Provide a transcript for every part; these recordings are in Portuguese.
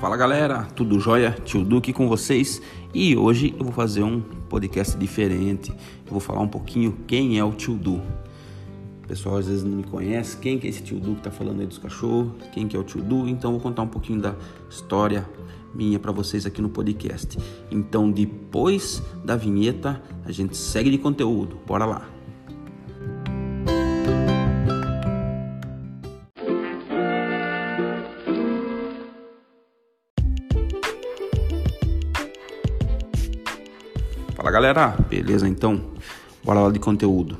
Fala galera, tudo jóia? Tio Duque com vocês e hoje eu vou fazer um podcast diferente. Eu vou falar um pouquinho quem é o Tio Du. O pessoal às vezes não me conhece, quem que é esse Tio Du que tá falando aí dos cachorros, quem que é o Tio Du, então eu vou contar um pouquinho da história minha para vocês aqui no podcast. Então depois da vinheta a gente segue de conteúdo, bora lá! Fala galera, beleza então? Bora lá de conteúdo.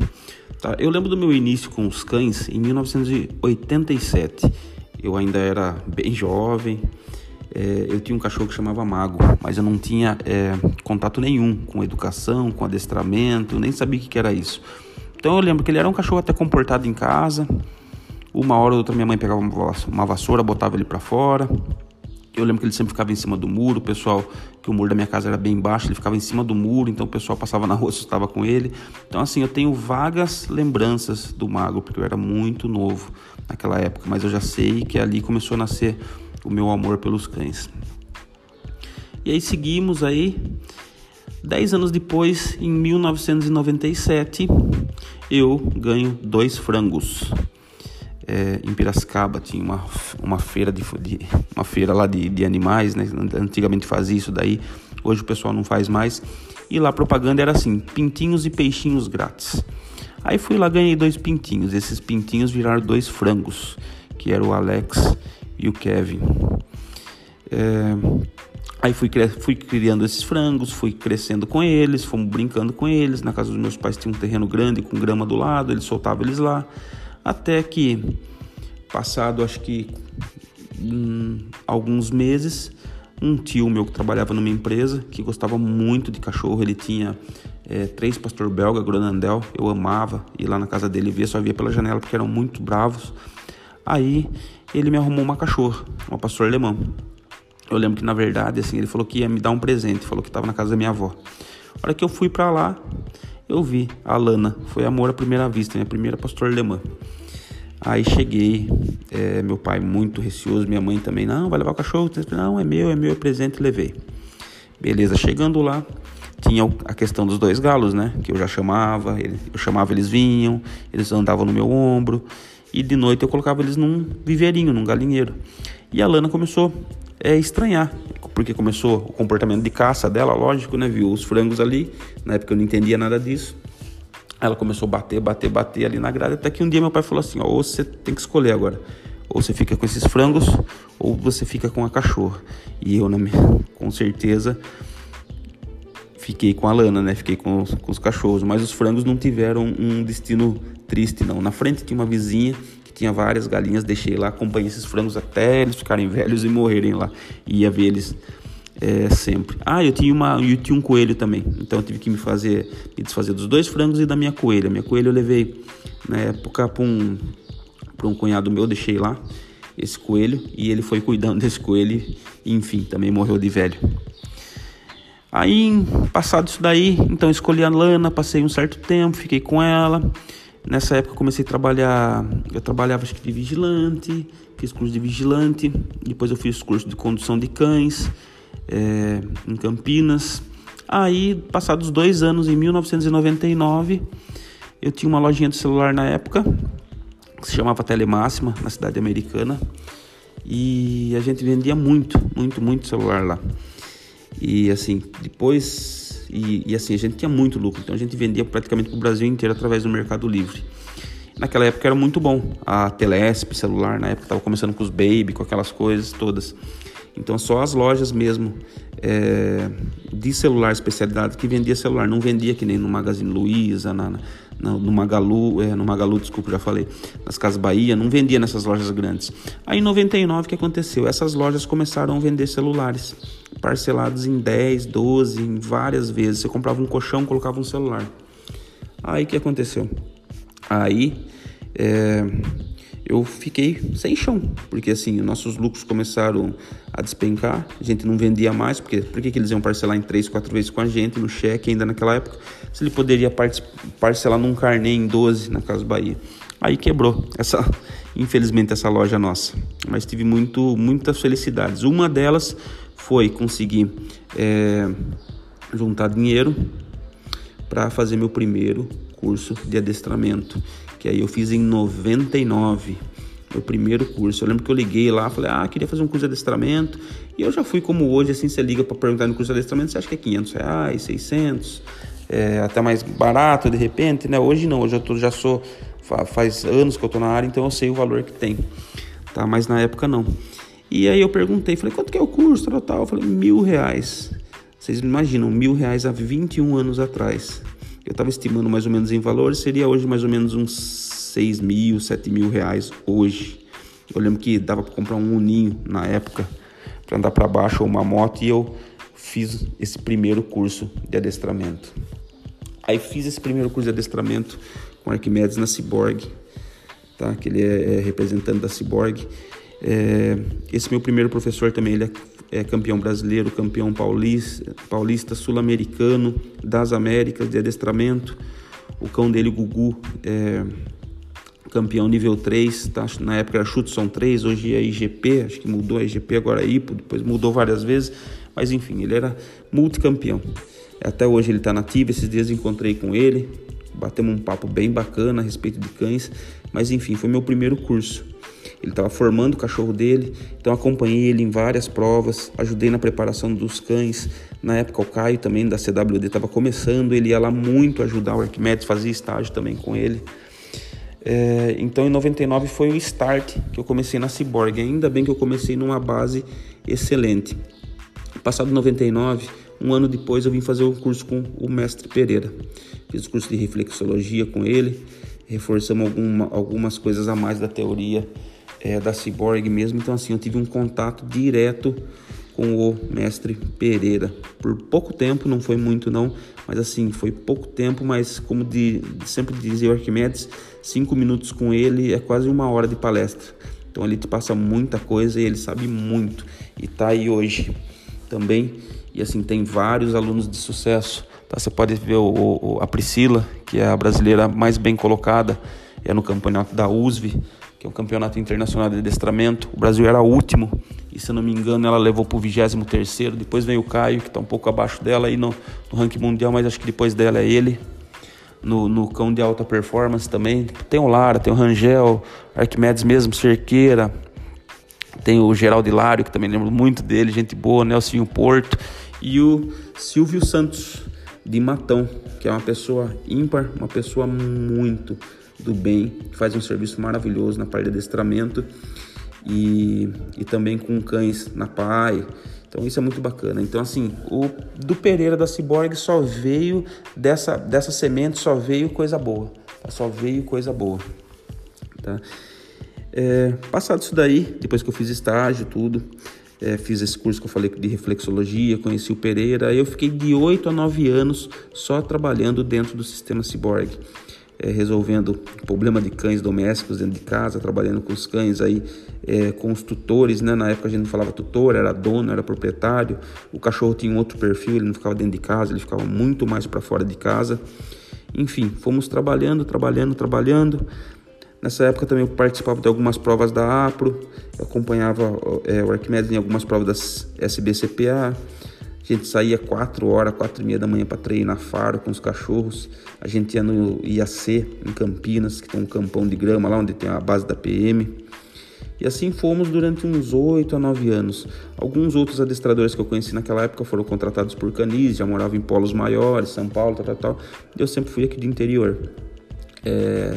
Tá, eu lembro do meu início com os cães em 1987. Eu ainda era bem jovem. É, eu tinha um cachorro que chamava Mago, mas eu não tinha é, contato nenhum com educação, com adestramento, nem sabia o que, que era isso. Então eu lembro que ele era um cachorro até comportado em casa. Uma hora ou outra minha mãe pegava uma vassoura, botava ele para fora. Eu lembro que ele sempre ficava em cima do muro, o pessoal, que o muro da minha casa era bem baixo, ele ficava em cima do muro, então o pessoal passava na rua, estava com ele. Então assim, eu tenho vagas lembranças do Mago, porque eu era muito novo naquela época, mas eu já sei que ali começou a nascer o meu amor pelos cães. E aí seguimos aí. Dez anos depois, em 1997, eu ganho dois frangos é, em Piracicaba tinha uma, uma feira de, de uma feira lá de, de animais, né? Antigamente fazia isso daí, hoje o pessoal não faz mais. E lá a propaganda era assim: pintinhos e peixinhos grátis. Aí fui lá ganhei dois pintinhos. Esses pintinhos viraram dois frangos, que era o Alex e o Kevin. É, aí fui, fui criando esses frangos, fui crescendo com eles, fomos brincando com eles. Na casa dos meus pais tinha um terreno grande com grama do lado, eles soltavam eles lá. Até que, passado acho que hum, alguns meses, um tio meu que trabalhava numa empresa que gostava muito de cachorro, ele tinha é, três pastor belga, Gronandel, eu amava ir lá na casa dele ver, só via pela janela porque eram muito bravos. Aí ele me arrumou uma cachorra, uma pastor alemão. Eu lembro que na verdade assim ele falou que ia me dar um presente, falou que estava na casa da minha avó. A hora que eu fui para lá, eu vi a Lana, foi amor à primeira vista, minha primeira pastor alemã. Aí cheguei, é, meu pai muito receoso, minha mãe também, não, vai levar o cachorro? Não, é meu, é meu, é presente, levei. Beleza, chegando lá, tinha a questão dos dois galos, né? Que eu já chamava, eu chamava, eles vinham, eles andavam no meu ombro, e de noite eu colocava eles num viveirinho, num galinheiro. E a Lana começou é, estranhar, porque começou o comportamento de caça dela, lógico, né? Viu os frangos ali, na época eu não entendia nada disso. Ela começou a bater, bater, bater ali na grade, até que um dia meu pai falou assim: ó, ou você tem que escolher agora, ou você fica com esses frangos, ou você fica com a cachorra. E eu, minha, com certeza, fiquei com a Lana, né? Fiquei com os, com os cachorros, mas os frangos não tiveram um destino triste, não. Na frente tinha uma vizinha tinha várias galinhas, deixei lá, acompanhei esses frangos até eles ficarem velhos e morrerem lá. E ia ver eles é, sempre. Ah, eu tinha, uma, eu tinha um coelho também, então eu tive que me fazer, me desfazer dos dois frangos e da minha coelha. Minha coelha eu levei na época para um, um cunhado meu, deixei lá esse coelho e ele foi cuidando desse coelho e, enfim, também morreu de velho. Aí, passado isso daí, então escolhi a Lana, passei um certo tempo, fiquei com ela. Nessa época comecei a trabalhar, eu trabalhava acho que de vigilante, fiz curso de vigilante, depois eu fiz curso de condução de cães, é, em Campinas. Aí, passados dois anos, em 1999, eu tinha uma lojinha de celular na época, que se chamava Telemáxima, na cidade americana. E a gente vendia muito, muito, muito celular lá. E assim, depois. E, e assim, a gente tinha muito lucro, então a gente vendia praticamente para o Brasil inteiro através do Mercado Livre. Naquela época era muito bom. A Telesp celular, na época estava começando com os Baby, com aquelas coisas todas. Então só as lojas mesmo é, de celular especialidade que vendia celular, não vendia que nem no Magazine Luiza, na, no Magalu, é, no Magalu, desculpa, já falei, nas Casas Bahia, não vendia nessas lojas grandes. Aí em 99 o que aconteceu? Essas lojas começaram a vender celulares parcelados em 10, 12, em várias vezes. Você comprava um colchão, colocava um celular. Aí o que aconteceu? Aí é, eu fiquei sem chão, porque assim, nossos lucros começaram a despencar, a gente não vendia mais, porque por que, eles iam parcelar em três, quatro vezes com a gente, no cheque ainda naquela época, se ele poderia parcelar num carnê em 12 na Casa Bahia. Aí quebrou essa, infelizmente essa loja nossa. Mas tive muito, muitas felicidades. Uma delas foi conseguir é, juntar dinheiro para fazer meu primeiro curso de adestramento, que aí eu fiz em 99 meu primeiro curso. Eu lembro que eu liguei lá, falei, ah, queria fazer um curso de adestramento. E eu já fui como hoje, assim, você liga para perguntar no curso de adestramento, você acha que é 500 reais, 600, é, até mais barato de repente, né? Hoje não, hoje eu tô, já sou, faz anos que eu tô na área, então eu sei o valor que tem, tá? Mas na época não. E aí eu perguntei, falei, quanto que é o curso, tal, tal? Eu falei, mil reais. Vocês imaginam, mil reais há 21 anos atrás. Eu estava estimando mais ou menos em valores, seria hoje mais ou menos uns 6 mil, 7 mil reais hoje. Eu lembro que dava para comprar um uninho na época para andar para baixo ou uma moto e eu fiz esse primeiro curso de adestramento. Aí fiz esse primeiro curso de adestramento com Arquimedes na Cyborg, tá? Que ele é, é representante da Cyborg. É, esse meu primeiro professor também ele é, é campeão brasileiro, campeão paulista, paulista sul-americano das Américas de adestramento. O cão dele, Gugu, é, campeão nível 3, tá? na época era Chutson 3, hoje é IGP, acho que mudou a IGP, agora é IPO, depois mudou várias vezes, mas enfim, ele era multicampeão. Até hoje ele está nativo, esses dias encontrei com ele, batemos um papo bem bacana a respeito de cães, mas enfim, foi meu primeiro curso. Ele estava formando o cachorro dele, então acompanhei ele em várias provas, ajudei na preparação dos cães. Na época o Caio também da CWD estava começando, ele ia lá muito ajudar o Arquimedes, fazia estágio também com ele. É, então em 99 foi o start que eu comecei na Cyborg. Ainda bem que eu comecei numa base excelente. Passado 99, um ano depois eu vim fazer o um curso com o mestre Pereira. Fiz o curso de reflexologia com ele, reforçamos alguma, algumas coisas a mais da teoria é, da Cyborg mesmo. Então assim, eu tive um contato direto com o mestre Pereira. Por pouco tempo, não foi muito não, mas assim, foi pouco tempo, mas como de, sempre dizia o Arquimedes, cinco minutos com ele é quase uma hora de palestra. Então ele te passa muita coisa e ele sabe muito. E tá aí hoje também. E assim, tem vários alunos de sucesso. Tá? Você pode ver o, o, a Priscila, que é a brasileira mais bem colocada, é no campeonato da USV que é um campeonato internacional de adestramento. O Brasil era o último e, se eu não me engano, ela levou para o 23. Depois veio o Caio, que está um pouco abaixo dela aí no, no ranking mundial, mas acho que depois dela é ele. No, no cão de alta performance também. Tem o Lara, tem o Rangel, Arquimedes mesmo, Cerqueira. Tem o Geraldo Hilário, que também lembro muito dele, gente boa, Nelsinho Porto. E o Silvio Santos, de Matão, que é uma pessoa ímpar, uma pessoa muito do bem, faz um serviço maravilhoso na parte de adestramento e, e também com cães na PAI. Então isso é muito bacana. Então assim, o do Pereira da Ciborgue só veio dessa dessa semente só veio coisa boa, só veio coisa boa, tá? É, passado isso daí, depois que eu fiz estágio tudo, é, fiz esse curso que eu falei de reflexologia, conheci o Pereira, eu fiquei de 8 a 9 anos só trabalhando dentro do sistema Cyborg é, resolvendo problema de cães domésticos dentro de casa, trabalhando com os cães aí, é, com os tutores, né? Na época a gente não falava tutor, era dono, era proprietário. O cachorro tinha um outro perfil, ele não ficava dentro de casa, ele ficava muito mais para fora de casa. Enfim, fomos trabalhando, trabalhando, trabalhando. Nessa época também eu participava de algumas provas da APRO, acompanhava é, o Arquimedes em algumas provas das SBCPA. A gente saía 4 horas, 4 e meia da manhã para treinar faro com os cachorros. A gente ia no IAC, em Campinas, que tem um campão de grama lá onde tem a base da PM. E assim fomos durante uns 8 a 9 anos. Alguns outros adestradores que eu conheci naquela época foram contratados por canis, já moravam em polos maiores, São Paulo, tal, tal, tal. Eu sempre fui aqui do interior. É...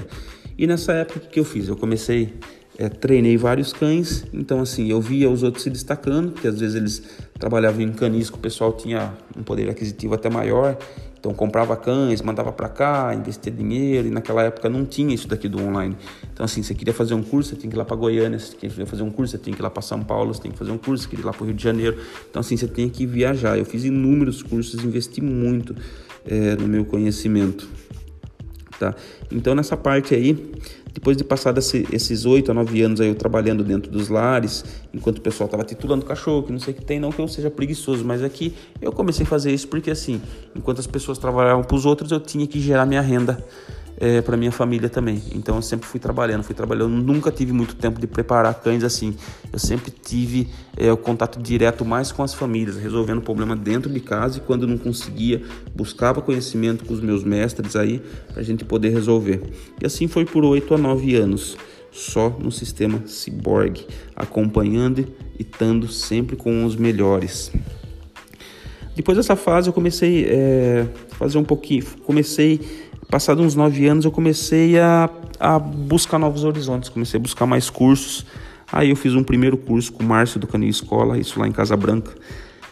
E nessa época, o que eu fiz? Eu comecei é, treinei vários cães, então assim, eu via os outros se destacando, porque às vezes eles trabalhavam em canis que o pessoal tinha um poder aquisitivo até maior, então comprava cães, mandava para cá, investia dinheiro, e naquela época não tinha isso daqui do online. Então assim, você queria fazer um curso, você tinha que ir lá para Goiânia, você queria fazer um curso, você tinha que ir lá para São Paulo, você tinha que fazer um curso, você queria ir lá para o Rio de Janeiro. Então assim, você tinha que viajar. Eu fiz inúmeros cursos, investi muito é, no meu conhecimento. Tá? Então nessa parte aí, depois de passar esses oito a nove anos aí eu trabalhando dentro dos lares, enquanto o pessoal estava titulando cachorro, que não sei o que tem, não que eu seja preguiçoso, mas aqui eu comecei a fazer isso porque assim, enquanto as pessoas trabalhavam para os outros, eu tinha que gerar minha renda é, para minha família também. Então eu sempre fui trabalhando, fui trabalhando. Nunca tive muito tempo de preparar cães assim. Eu sempre tive é, o contato direto mais com as famílias, resolvendo o problema dentro de casa e quando não conseguia, buscava conhecimento com os meus mestres aí para a gente poder resolver. E assim foi por oito a nove anos, só no sistema Cyborg, acompanhando e estando sempre com os melhores. Depois dessa fase eu comecei a é, fazer um pouquinho, comecei Passados uns nove anos, eu comecei a, a buscar novos horizontes, comecei a buscar mais cursos. Aí eu fiz um primeiro curso com o Márcio do Canil Escola, isso lá em Casa Branca,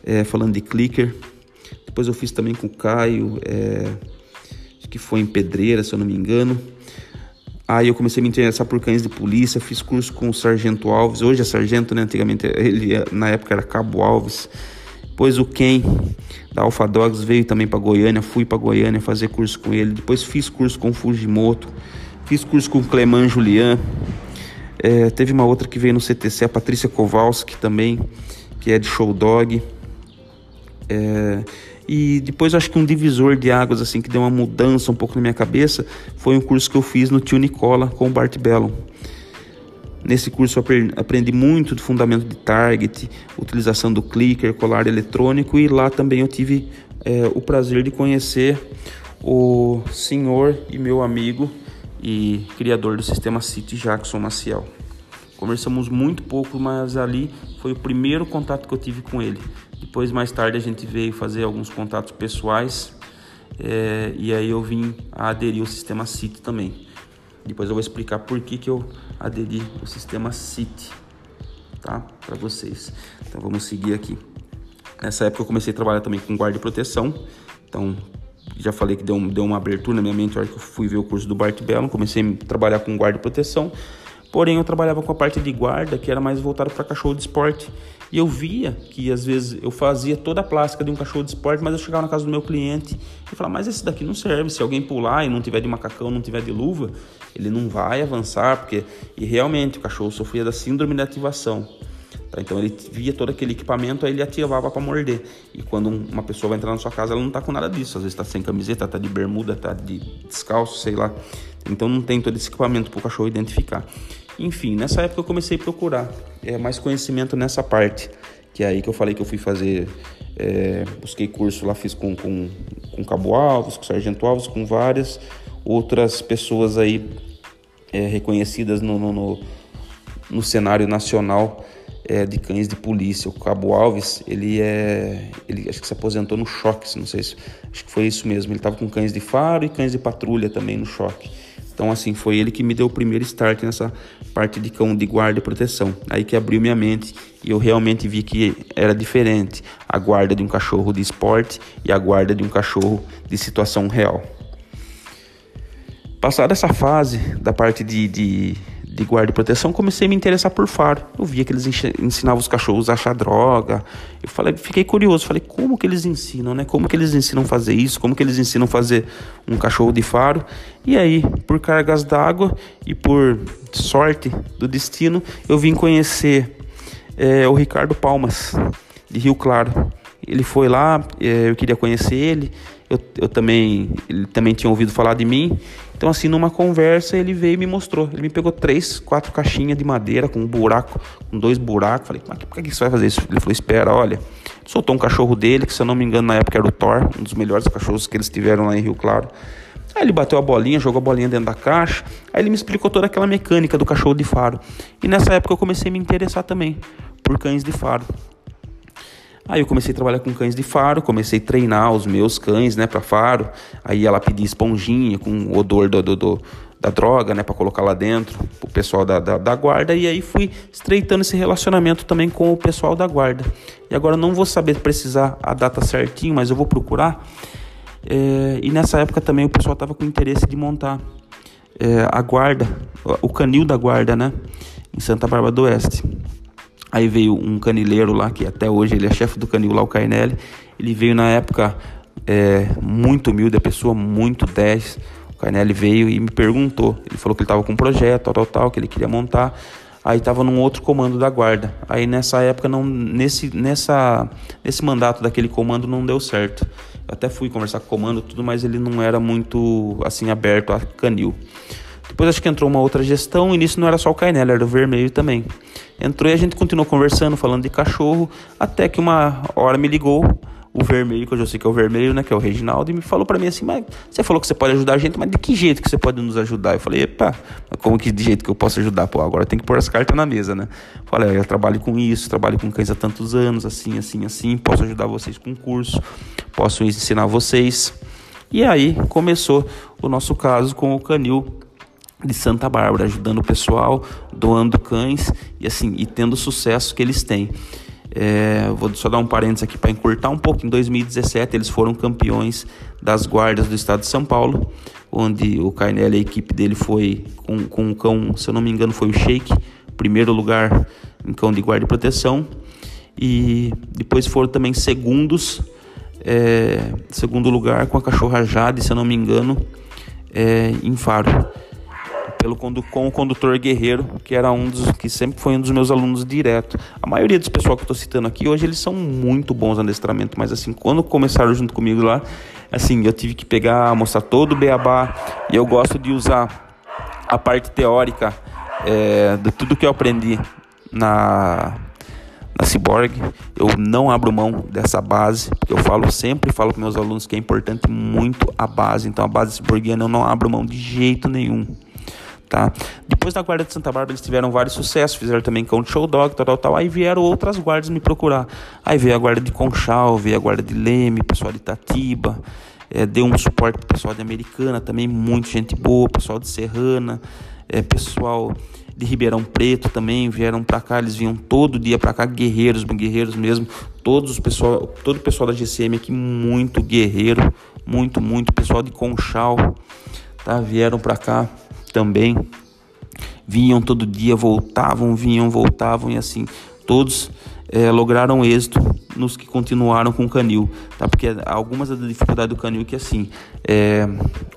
é, falando de clicker. Depois eu fiz também com o Caio, é, que foi em Pedreira, se eu não me engano. Aí eu comecei a me interessar por cães de polícia, fiz curso com o Sargento Alves, hoje é Sargento, né? Antigamente ele na época era Cabo Alves. Depois o Ken da Alpha Dogs veio também para Goiânia, fui para Goiânia fazer curso com ele. Depois fiz curso com o Fujimoto, fiz curso com o Cleman Julian. É, teve uma outra que veio no CTC, a Patrícia Kowalski também, que é de Show Dog. É, e depois acho que um divisor de águas assim que deu uma mudança um pouco na minha cabeça foi um curso que eu fiz no Tio Nicola com o Bart Bellon. Nesse curso aprendi muito do fundamento de target, utilização do clicker, colar eletrônico e lá também eu tive é, o prazer de conhecer o senhor e meu amigo e criador do sistema City Jackson Maciel. Conversamos muito pouco, mas ali foi o primeiro contato que eu tive com ele. Depois, mais tarde, a gente veio fazer alguns contatos pessoais é, e aí eu vim a aderir ao sistema City também. Depois eu vou explicar por que, que eu aderi ao sistema City, tá? Para vocês. Então vamos seguir aqui. Nessa época eu comecei a trabalhar também com guarda e proteção. Então já falei que deu, deu uma abertura na minha mente na hora que eu fui ver o curso do Bart Bellon. Comecei a trabalhar com guarda e proteção. Porém, eu trabalhava com a parte de guarda, que era mais voltada para cachorro de esporte. E eu via que às vezes eu fazia toda a plástica de um cachorro de esporte, mas eu chegava na casa do meu cliente e falava: Mas esse daqui não serve. Se alguém pular e não tiver de macacão, não tiver de luva, ele não vai avançar. porque E realmente o cachorro sofria da síndrome de ativação. Tá? Então ele via todo aquele equipamento, aí ele ativava para morder. E quando uma pessoa vai entrar na sua casa, ela não tá com nada disso. Às vezes tá sem camiseta, tá de bermuda, tá de descalço, sei lá. Então não tem todo esse equipamento para o cachorro identificar. Enfim, nessa época eu comecei a procurar é, mais conhecimento nessa parte, que é aí que eu falei que eu fui fazer, é, busquei curso lá, fiz com, com, com Cabo Alves, com Sargento Alves, com várias outras pessoas aí é, reconhecidas no, no, no, no, cenário nacional é, de cães de polícia. O Cabo Alves, ele é, ele acho que se aposentou no choque, não sei se, acho que foi isso mesmo. Ele estava com cães de faro e cães de patrulha também no choque. Então, assim, foi ele que me deu o primeiro start nessa parte de cão de guarda e proteção. Aí que abriu minha mente e eu realmente vi que era diferente a guarda de um cachorro de esporte e a guarda de um cachorro de situação real. Passada essa fase da parte de, de de guarda e proteção, comecei a me interessar por faro. Eu via que eles ensinavam os cachorros a achar droga. Eu falei, fiquei curioso, falei, como que eles ensinam, né? Como que eles ensinam fazer isso? Como que eles ensinam fazer um cachorro de faro? E aí, por cargas d'água e por sorte do destino, eu vim conhecer é, o Ricardo Palmas, de Rio Claro. Ele foi lá, é, eu queria conhecer ele. Eu, eu também, ele também tinha ouvido falar de mim então, assim, numa conversa, ele veio e me mostrou. Ele me pegou três, quatro caixinhas de madeira com um buraco, com dois buracos. Falei, mas por que você vai fazer isso? Ele falou, espera, olha. Soltou um cachorro dele, que se eu não me engano, na época era o Thor, um dos melhores cachorros que eles tiveram lá em Rio Claro. Aí ele bateu a bolinha, jogou a bolinha dentro da caixa. Aí ele me explicou toda aquela mecânica do cachorro de faro. E nessa época eu comecei a me interessar também por cães de faro. Aí eu comecei a trabalhar com cães de faro, comecei a treinar os meus cães, né, para faro. Aí ela pedia esponjinha com o odor do, do, do da droga, né, para colocar lá dentro, o pessoal da, da, da, guarda. E aí fui estreitando esse relacionamento também com o pessoal da guarda. E agora não vou saber precisar a data certinho, mas eu vou procurar. É, e nessa época também o pessoal estava com interesse de montar é, a guarda, o canil da guarda, né, em Santa Bárbara do Oeste. Aí veio um canileiro lá, que até hoje ele é chefe do canil lá, o Carnelli. Ele veio na época é, muito humilde, a pessoa muito 10. O Carnelli veio e me perguntou. Ele falou que ele estava com um projeto, tal, tal, tal, que ele queria montar. Aí estava num outro comando da guarda. Aí nessa época não nesse nessa nesse mandato daquele comando não deu certo. Eu até fui conversar com o comando tudo, mas ele não era muito assim aberto a canil. Depois acho que entrou uma outra gestão e nisso não era só o Cainel, era o Vermelho também. Entrou e a gente continuou conversando, falando de cachorro, até que uma hora me ligou o vermelho, que eu já sei que é o vermelho, né? Que é o Reginaldo, e me falou para mim assim, mas você falou que você pode ajudar a gente, mas de que jeito que você pode nos ajudar? Eu falei, epa, como que de jeito que eu posso ajudar? Pô, agora tem que pôr as cartas na mesa, né? Falei, eu trabalho com isso, trabalho com cães há tantos anos, assim, assim, assim, posso ajudar vocês com curso, posso ensinar vocês. E aí começou o nosso caso com o Canil de Santa Bárbara, ajudando o pessoal, doando cães e assim, e tendo o sucesso que eles têm. É, vou só dar um parênteses aqui para encurtar um pouco. Em 2017, eles foram campeões das guardas do estado de São Paulo, onde o Carnelli, a equipe dele, foi com, com um cão, se eu não me engano, foi o Shake, primeiro lugar em cão de guarda e proteção. E depois foram também segundos, é, segundo lugar com a cachorra Jade, se eu não me engano, é, em Faro pelo com o condutor Guerreiro, que era um dos que sempre foi um dos meus alunos direto. A maioria dos pessoal que eu estou citando aqui hoje eles são muito bons no adestramento, mas assim, quando começaram junto comigo lá, assim, eu tive que pegar, mostrar todo o beabá, e eu gosto de usar a parte teórica é, de tudo que eu aprendi na na Cyborg, eu não abro mão dessa base, porque eu falo sempre, falo para meus alunos que é importante muito a base, então a base cyborgiana eu não abro mão de jeito nenhum. Tá? Depois da guarda de Santa Bárbara eles tiveram vários sucessos, fizeram também o Show Dog, tal, tal, tal. Aí vieram outras guardas me procurar. Aí veio a guarda de Conchal, veio a guarda de Leme, pessoal de Itatiba, é, deu um suporte pro pessoal de Americana também, muita gente boa, pessoal de Serrana, é, pessoal de Ribeirão Preto também vieram para cá, eles vinham todo dia para cá, guerreiros, guerreiros mesmo, todos os pessoal, todo o pessoal da GCM aqui muito guerreiro, muito, muito pessoal de Conchal, tá? Vieram para cá também vinham todo dia, voltavam, vinham, voltavam e assim todos é, lograram êxito nos que continuaram com o canil, tá? Porque algumas das dificuldades do canil é que assim é,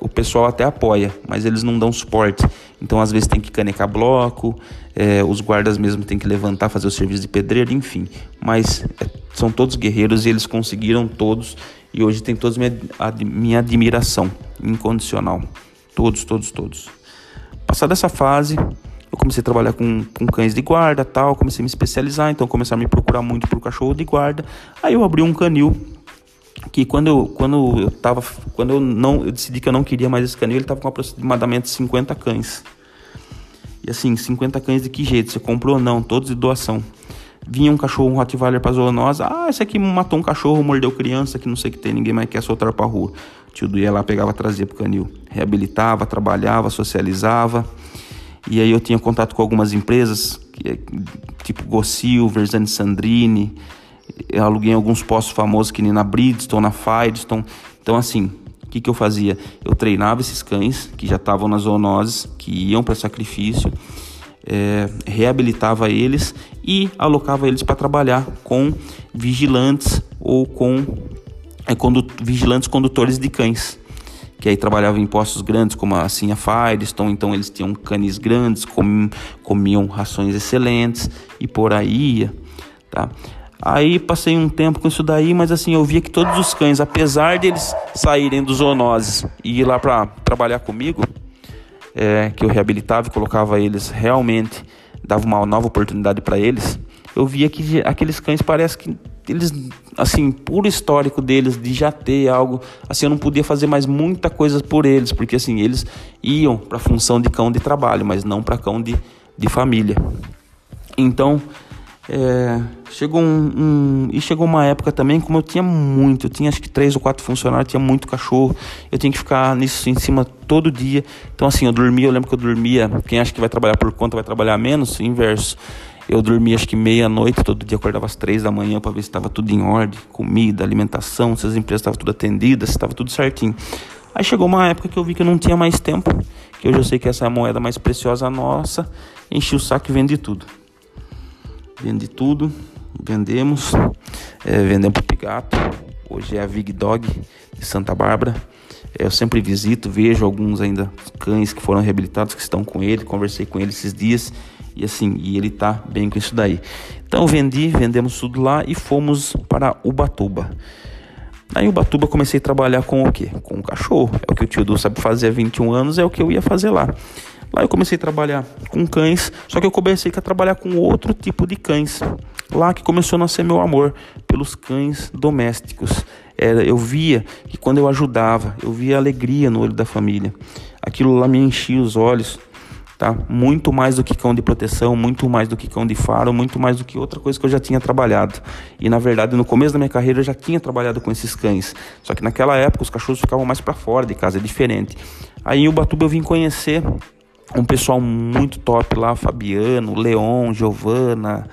o pessoal até apoia, mas eles não dão suporte. Então às vezes tem que canecar bloco, é, os guardas mesmo tem que levantar, fazer o serviço de pedreiro, enfim. Mas são todos guerreiros e eles conseguiram todos e hoje tem todos minha, minha admiração incondicional, todos, todos, todos. Passada essa fase, eu comecei a trabalhar com, com cães de guarda, tal, comecei a me especializar, então começaram a me procurar muito por cachorro de guarda. Aí eu abri um canil que quando eu quando eu tava quando eu não eu decidi que eu não queria mais esse canil, ele tava com aproximadamente 50 cães. E assim, 50 cães de que jeito? Você comprou ou não? Todos de doação. Vinha um cachorro, um Rottweiler pra zoonose. Ah, esse aqui matou um cachorro, mordeu criança, que não sei o que tem, ninguém mais quer soltar pra rua. Tio do ia lá, pegava, trazia pro canil. Reabilitava, trabalhava, socializava. E aí eu tinha contato com algumas empresas, é, tipo Gossil, Versani Sandrini. Eu aluguei alguns postos famosos que nem na Bridgestone, na Firestone. Então, assim, o que, que eu fazia? Eu treinava esses cães que já estavam nas zoonoses, que iam para sacrifício é, reabilitava eles e alocava eles para trabalhar com vigilantes ou com é, condu vigilantes condutores de cães que aí trabalhavam em postos grandes como a Firestone, então eles tinham canis grandes, com, comiam rações excelentes e por aí ia, tá? Aí passei um tempo com isso daí, mas assim eu via que todos os cães, apesar de eles saírem dos zoonoses e ir lá para trabalhar comigo, é, que eu reabilitava e colocava eles realmente, dava uma nova oportunidade para eles, eu via que aqueles cães parece que eles, assim, por histórico deles de já ter algo, assim, eu não podia fazer mais muita coisa por eles, porque assim, eles iam para a função de cão de trabalho, mas não para cão de, de família. Então, é, chegou um, um, e chegou uma época também como eu tinha muito, eu tinha acho que três ou quatro funcionários, tinha muito cachorro, eu tinha que ficar nisso em cima todo dia. Então assim, eu dormia, eu lembro que eu dormia, quem acha que vai trabalhar por conta vai trabalhar menos, inverso. Eu dormia acho que meia-noite, todo dia acordava às três da manhã para ver se estava tudo em ordem, comida, alimentação, se as empresas estavam tudo atendidas, se estava tudo certinho. Aí chegou uma época que eu vi que eu não tinha mais tempo, que eu sei que essa é a moeda mais preciosa nossa, enchi o saco e vendi tudo. Vendi tudo, vendemos, é, vendemos para Pigato. Hoje é a Vig Dog de Santa Bárbara. Eu sempre visito, vejo alguns ainda cães que foram reabilitados que estão com ele. Conversei com ele esses dias E assim, e ele tá bem com isso daí. Então vendi, vendemos tudo lá e fomos para Ubatuba. Aí Ubatuba comecei a trabalhar com o quê? Com o cachorro. É o que o tio Du sabe fazer há 21 anos, é o que eu ia fazer lá. Lá eu comecei a trabalhar com cães, só que eu comecei a trabalhar com outro tipo de cães. Lá que começou a nascer meu amor pelos cães domésticos. Era, eu via que quando eu ajudava, eu via alegria no olho da família. Aquilo lá me enchia os olhos tá? Muito mais do que cão de proteção, muito mais do que cão de faro, muito mais do que outra coisa que eu já tinha trabalhado. E na verdade, no começo da minha carreira eu já tinha trabalhado com esses cães. Só que naquela época os cachorros ficavam mais para fora de casa, é diferente. Aí em Ubatuba eu vim conhecer um pessoal muito top lá, Fabiano, Leon, Giovana,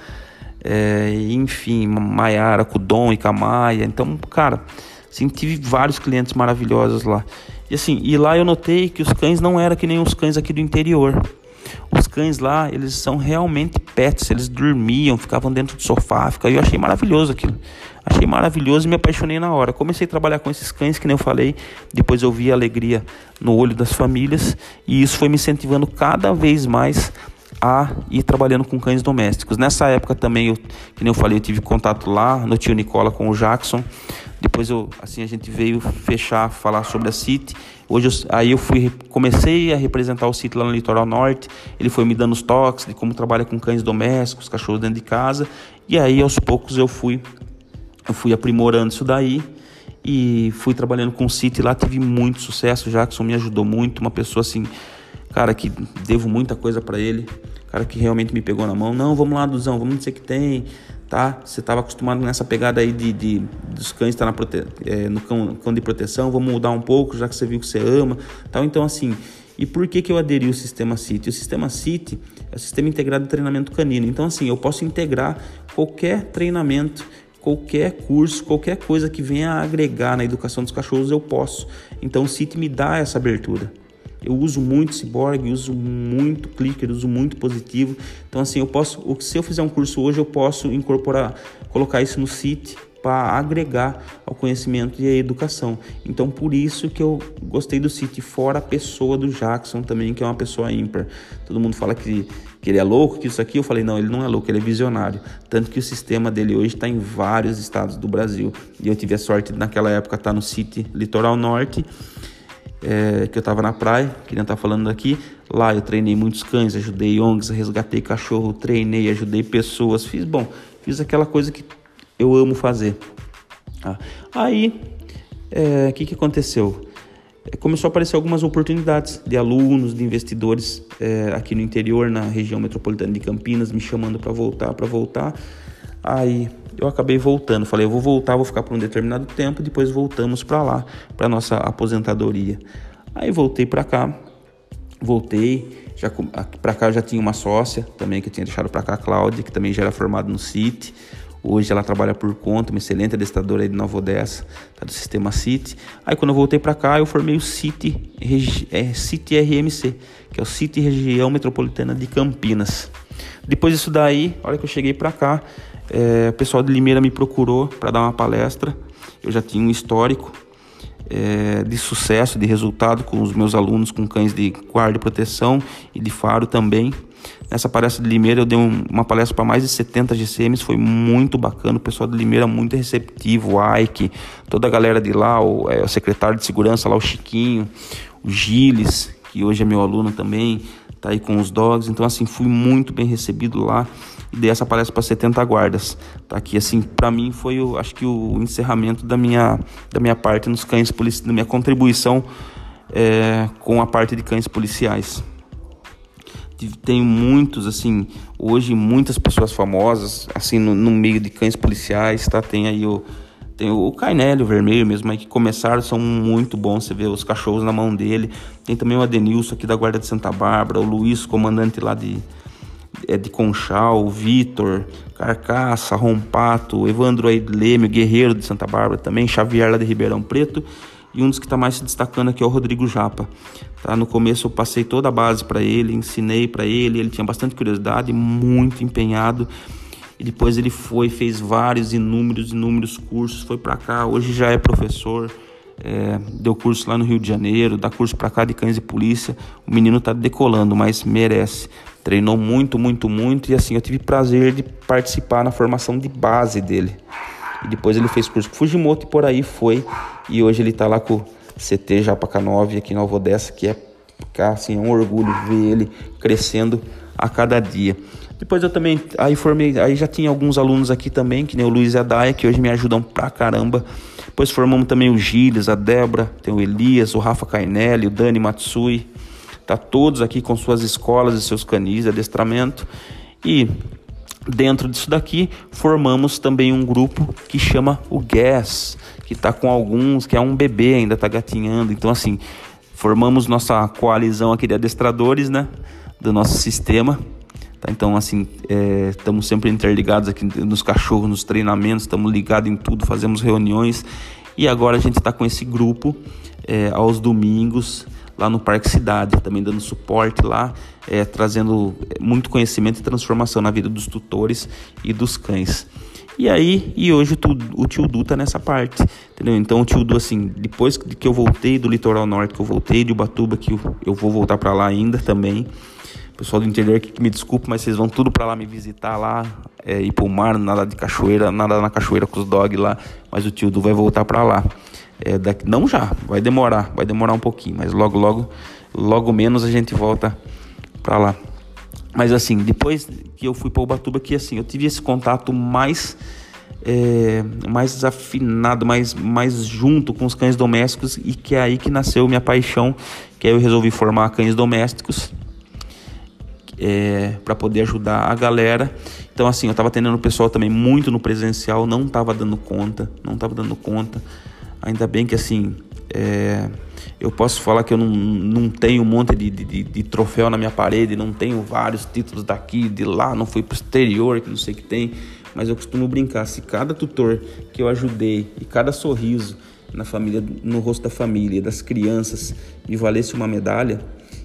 é, enfim, Maiara, Kudon e Camaia. Então, cara, assim, tive vários clientes maravilhosos lá. E assim, e lá eu notei que os cães não eram que nem os cães aqui do interior. Os cães lá, eles são realmente pets, eles dormiam, ficavam dentro do sofá, fica, eu achei maravilhoso aquilo. Achei maravilhoso e me apaixonei na hora. Comecei a trabalhar com esses cães, que nem eu falei, depois eu vi a alegria no olho das famílias e isso foi me incentivando cada vez mais a ir trabalhando com cães domésticos. Nessa época também, eu, que nem eu falei, eu tive contato lá no tio Nicola com o Jackson. Depois eu, assim, a gente veio fechar, falar sobre a City. Hoje eu, aí eu fui, comecei a representar o City lá no litoral norte. Ele foi me dando os toques de como trabalha com cães domésticos, cachorros dentro de casa. E aí aos poucos eu fui, eu fui aprimorando isso daí e fui trabalhando com o City lá. Tive muito sucesso. Jackson me ajudou muito, uma pessoa assim, cara que devo muita coisa para ele cara que realmente me pegou na mão. Não, vamos lá, Duzão, vamos dizer que tem, tá? Você estava acostumado nessa pegada aí de, de dos cães estar tá prote... é, no cão, cão, de proteção, vamos mudar um pouco, já que você viu que você ama, tal. Então, assim, e por que, que eu aderi ao sistema City? O sistema City é o sistema integrado de treinamento canino. Então, assim, eu posso integrar qualquer treinamento qualquer curso, qualquer coisa que venha a agregar na educação dos cachorros, eu posso. Então o City me dá essa abertura. Eu uso muito Cyborg, uso muito Clicker, uso muito positivo. Então assim, eu posso, se eu fizer um curso hoje, eu posso incorporar, colocar isso no site para agregar ao conhecimento e à educação. Então, por isso que eu gostei do City, fora a pessoa do Jackson também, que é uma pessoa ímpar. Todo mundo fala que, que ele é louco, que isso aqui. Eu falei, não, ele não é louco, ele é visionário. Tanto que o sistema dele hoje está em vários estados do Brasil. E eu tive a sorte naquela época, estar tá no City Litoral Norte é, que eu estava na praia, que nem tá falando aqui. Lá eu treinei muitos cães, ajudei ONGs, resgatei cachorro, treinei, ajudei pessoas, fiz bom, fiz aquela coisa que eu amo fazer. Ah, aí, o é, que, que aconteceu? É, começou a aparecer algumas oportunidades de alunos, de investidores é, aqui no interior, na região metropolitana de Campinas, me chamando para voltar, para voltar. Aí eu acabei voltando. Falei, eu vou voltar, vou ficar por um determinado tempo, depois voltamos para lá, para nossa aposentadoria. Aí voltei para cá, voltei, já para cá eu já tinha uma sócia também que eu tinha deixado para cá, a Cláudia, que também já era formada no CIT. Hoje ela trabalha por conta, uma excelente adestradora aí de Nova Odessa, tá do sistema CIT. Aí quando eu voltei para cá, eu formei o CIT, é, RMC, que é o CIT Região Metropolitana de Campinas. Depois disso daí, a hora que eu cheguei para cá, é, o pessoal de Limeira me procurou para dar uma palestra. Eu já tinha um histórico é, de sucesso, de resultado com os meus alunos com cães de guarda e proteção e de faro também. Nessa palestra de Limeira eu dei um, uma palestra para mais de 70 GCMs, foi muito bacana, o pessoal de Limeira muito receptivo, o Ike, toda a galera de lá, o, é, o secretário de segurança lá, o Chiquinho, o Giles, que hoje é meu aluno também, tá aí com os dogs, então assim, fui muito bem recebido lá e dei essa palestra para 70 guardas. Tá aqui assim, para mim foi o, acho que o encerramento da minha da minha parte nos cães policiais, da minha contribuição é, com a parte de cães policiais. Tenho muitos, assim, hoje muitas pessoas famosas, assim, no, no meio de cães policiais, tá? Tem aí o, tem o Carnélio Vermelho mesmo, aí que começaram, são muito bons, você vê os cachorros na mão dele. Tem também o Adenilson aqui da Guarda de Santa Bárbara, o Luiz, comandante lá de, é de Conchal, Vitor, Carcaça, Rompato, Evandro Leme, Guerreiro de Santa Bárbara também, Xavier lá de Ribeirão Preto e um dos que está mais se destacando aqui é o Rodrigo Japa. Tá? No começo eu passei toda a base para ele, ensinei para ele, ele tinha bastante curiosidade, muito empenhado. E depois ele foi, fez vários, inúmeros, inúmeros cursos, foi para cá, hoje já é professor, é, deu curso lá no Rio de Janeiro, dá curso para cá de cães e polícia. O menino está decolando, mas merece. Treinou muito, muito, muito e assim eu tive prazer de participar na formação de base dele. E depois ele fez curso com Fujimoto e por aí foi. E hoje ele tá lá com o CT Japa 9 aqui na Alvodessa, que é assim, é um orgulho ver ele crescendo a cada dia. Depois eu também aí formei, aí já tinha alguns alunos aqui também, que nem o Luiz e a Daia, que hoje me ajudam pra caramba. Depois formamos também o Gilles, a Débora, tem o Elias, o Rafa Cainelli, o Dani Matsui. Tá todos aqui com suas escolas e seus canis de adestramento. E dentro disso daqui formamos também um grupo que chama o Gas, que está com alguns, que é um bebê ainda está gatinhando. Então assim, formamos nossa coalizão aqui de adestradores, né, do nosso sistema Tá? Então, assim, é, estamos sempre interligados aqui nos cachorros, nos treinamentos, estamos ligados em tudo, fazemos reuniões. E agora a gente está com esse grupo é, aos domingos lá no Parque Cidade, também dando suporte lá, é, trazendo muito conhecimento e transformação na vida dos tutores e dos cães. E aí, e hoje o, tio Du tá nessa parte, entendeu? Então o tio Du, assim, depois que eu voltei do litoral norte, que eu voltei de Ubatuba, que eu, vou voltar para lá ainda também, Pessoal do interior que me desculpe, mas vocês vão tudo para lá me visitar lá, é, ir pro mar, nada de cachoeira, nada na cachoeira com os dogs lá, mas o tio Du vai voltar para lá. É, daqui, não já, vai demorar, vai demorar um pouquinho, mas logo, logo, logo menos a gente volta para lá. Mas assim, depois que eu fui para Ubatuba, que assim, eu tive esse contato mais é, mais afinado, mais, mais junto com os cães domésticos e que é aí que nasceu minha paixão, que aí eu resolvi formar cães domésticos é, para poder ajudar a galera. Então, assim, eu estava atendendo o pessoal também muito no presencial, não estava dando conta, não estava dando conta. Ainda bem que, assim, é, eu posso falar que eu não, não tenho um monte de, de, de, troféu na minha parede, não tenho vários títulos daqui, de lá, não fui para o exterior, que não sei que tem. Mas eu costumo brincar, se cada tutor que eu ajudei e cada sorriso na família, no rosto da família, das crianças, me valesse uma medalha,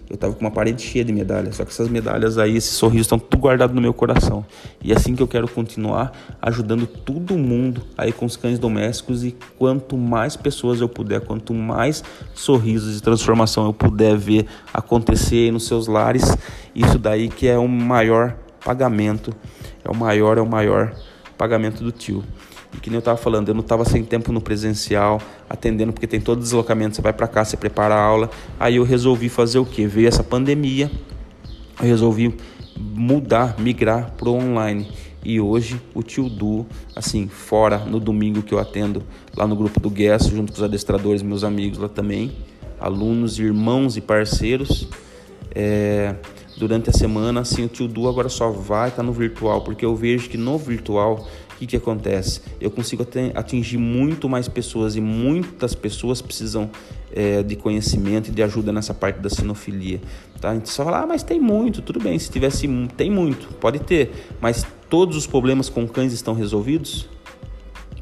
eu tava com uma parede cheia de medalhas. Só que essas medalhas aí, esses sorrisos estão tudo guardado no meu coração. E é assim que eu quero continuar ajudando todo mundo aí com os cães domésticos e quanto mais pessoas eu puder, quanto mais sorrisos de transformação eu puder ver acontecer nos seus lares, isso daí que é o maior pagamento, é o maior, é o maior pagamento do tio. Que nem eu estava falando, eu não estava sem tempo no presencial, atendendo, porque tem todo deslocamento, você vai para cá, você prepara a aula. Aí eu resolvi fazer o quê? Veio essa pandemia, eu resolvi mudar, migrar para online. E hoje o tio Du, assim, fora no domingo que eu atendo lá no grupo do Guess, junto com os adestradores, meus amigos lá também, alunos, irmãos e parceiros. É, durante a semana, assim, o tio Du agora só vai estar tá no virtual, porque eu vejo que no virtual o que, que acontece? Eu consigo atingir muito mais pessoas e muitas pessoas precisam é, de conhecimento e de ajuda nessa parte da sinofilia. Tá? A gente só fala, ah, mas tem muito, tudo bem, se tivesse, tem muito, pode ter, mas todos os problemas com cães estão resolvidos?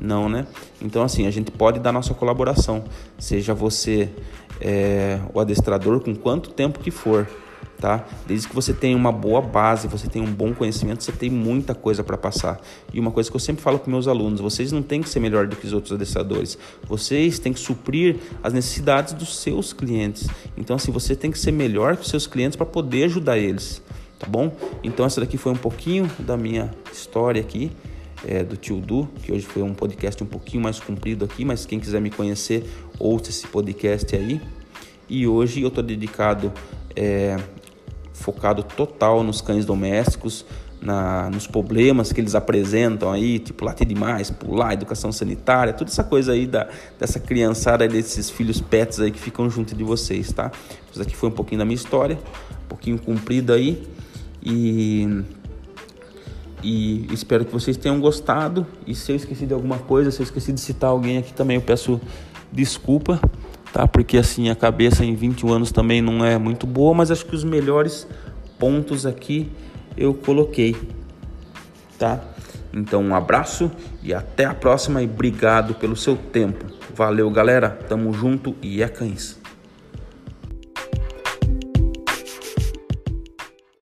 Não, né? Então, assim, a gente pode dar nossa colaboração, seja você é, o adestrador com quanto tempo que for tá? Desde que você tenha uma boa base, você tenha um bom conhecimento, você tem muita coisa para passar. E uma coisa que eu sempre falo para meus alunos, vocês não têm que ser melhor do que os outros adestradores. Vocês têm que suprir as necessidades dos seus clientes. Então assim, você tem que ser melhor que os seus clientes para poder ajudar eles, tá bom? Então essa daqui foi um pouquinho da minha história aqui. É, do Tio Du, que hoje foi um podcast um pouquinho mais comprido aqui, mas quem quiser me conhecer, ouça esse podcast aí. E hoje eu estou dedicado é, focado total nos cães domésticos, na, nos problemas que eles apresentam aí, tipo latir demais, pular, educação sanitária, toda essa coisa aí da, dessa criançada, desses filhos pets aí que ficam junto de vocês, tá? Isso aqui foi um pouquinho da minha história, um pouquinho comprida aí e, e espero que vocês tenham gostado e se eu esqueci de alguma coisa, se eu esqueci de citar alguém aqui também, eu peço desculpa tá? Porque assim a cabeça em 21 anos também não é muito boa, mas acho que os melhores pontos aqui eu coloquei, tá? Então um abraço e até a próxima e obrigado pelo seu tempo. Valeu, galera. Tamo junto e é cães.